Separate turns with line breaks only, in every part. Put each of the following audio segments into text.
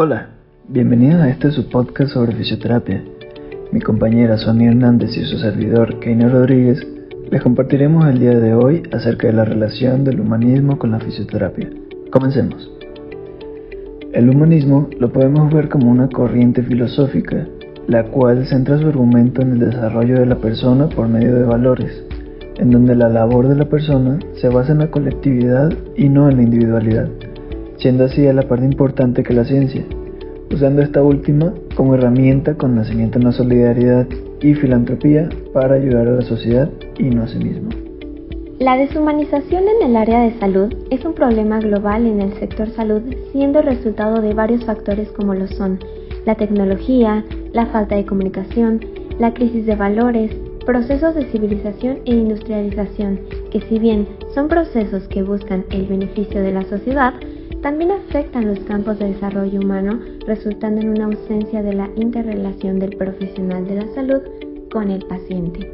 Hola, bienvenidos a este su podcast sobre fisioterapia. Mi compañera Sonia Hernández y su servidor Keina Rodríguez les compartiremos el día de hoy acerca de la relación del humanismo con la fisioterapia. Comencemos. El humanismo lo podemos ver como una corriente filosófica, la cual centra su argumento en el desarrollo de la persona por medio de valores, en donde la labor de la persona se basa en la colectividad y no en la individualidad siendo así a la parte importante que la ciencia, usando esta última como herramienta con nacimiento en la solidaridad y filantropía para ayudar a la sociedad y no a sí mismo.
La deshumanización en el área de salud es un problema global en el sector salud, siendo resultado de varios factores como lo son la tecnología, la falta de comunicación, la crisis de valores, procesos de civilización e industrialización, que si bien son procesos que buscan el beneficio de la sociedad, también afectan los campos de desarrollo humano, resultando en una ausencia de la interrelación del profesional de la salud con el paciente.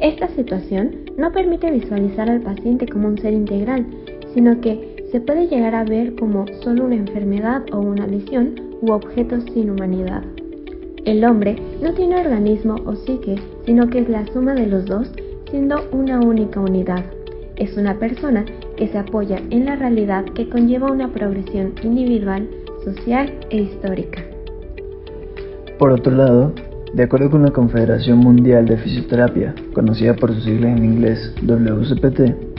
Esta situación no permite visualizar al paciente como un ser integral, sino que se puede llegar a ver como solo una enfermedad o una lesión u objeto sin humanidad. El hombre no tiene organismo o psique, sino que es la suma de los dos, siendo una única unidad. Es una persona que se apoya en la realidad que conlleva una progresión individual, social e histórica.
Por otro lado, de acuerdo con la Confederación Mundial de Fisioterapia, conocida por sus siglas en inglés WCPT,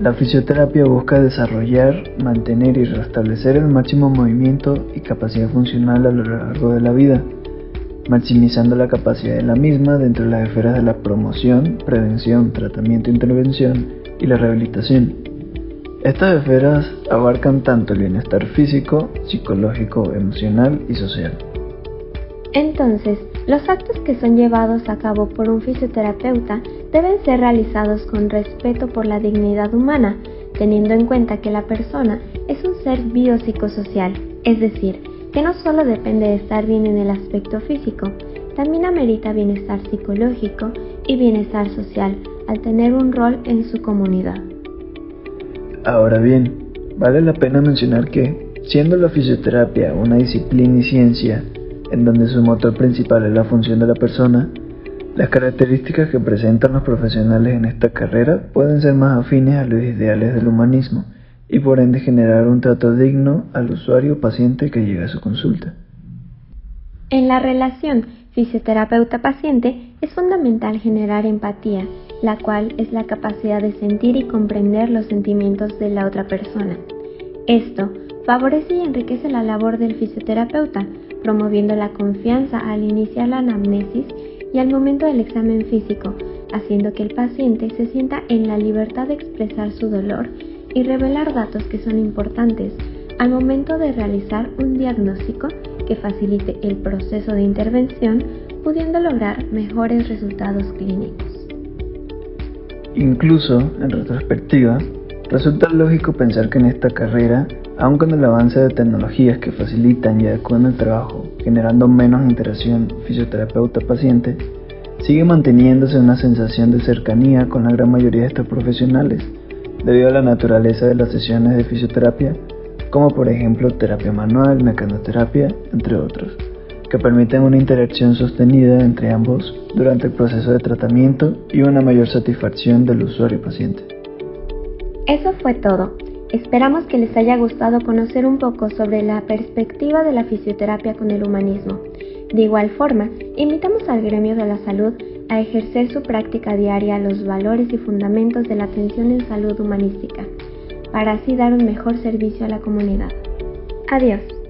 la fisioterapia busca desarrollar, mantener y restablecer el máximo movimiento y capacidad funcional a lo largo de la vida, maximizando la capacidad de la misma dentro de las esferas de la promoción, prevención, tratamiento, intervención y la rehabilitación. Estas esferas abarcan tanto el bienestar físico, psicológico, emocional y social.
Entonces, los actos que son llevados a cabo por un fisioterapeuta deben ser realizados con respeto por la dignidad humana, teniendo en cuenta que la persona es un ser biopsicosocial, es decir, que no solo depende de estar bien en el aspecto físico, también amerita bienestar psicológico y bienestar social al tener un rol en su comunidad.
Ahora bien, vale la pena mencionar que, siendo la fisioterapia una disciplina y ciencia en donde su motor principal es la función de la persona, las características que presentan los profesionales en esta carrera pueden ser más afines a los ideales del humanismo y por ende generar un trato digno al usuario o paciente que llega a su consulta.
En la relación fisioterapeuta-paciente es fundamental generar empatía, la cual es la capacidad de sentir y comprender los sentimientos de la otra persona. Esto favorece y enriquece la labor del fisioterapeuta, promoviendo la confianza al iniciar la anamnesis y al momento del examen físico, haciendo que el paciente se sienta en la libertad de expresar su dolor y revelar datos que son importantes al momento de realizar un diagnóstico que facilite el proceso de intervención, pudiendo lograr mejores resultados clínicos.
Incluso, en retrospectiva, resulta lógico pensar que en esta carrera, aun con el avance de tecnologías que facilitan y adecuan el trabajo, generando menos interacción fisioterapeuta-paciente, sigue manteniéndose una sensación de cercanía con la gran mayoría de estos profesionales, debido a la naturaleza de las sesiones de fisioterapia como por ejemplo terapia manual, mecanoterapia, entre otros, que permiten una interacción sostenida entre ambos durante el proceso de tratamiento y una mayor satisfacción del usuario paciente.
Eso fue todo. Esperamos que les haya gustado conocer un poco sobre la perspectiva de la fisioterapia con el humanismo. De igual forma, invitamos al gremio de la salud a ejercer su práctica diaria los valores y fundamentos de la atención en salud humanística para así dar un mejor servicio a la comunidad. Adiós.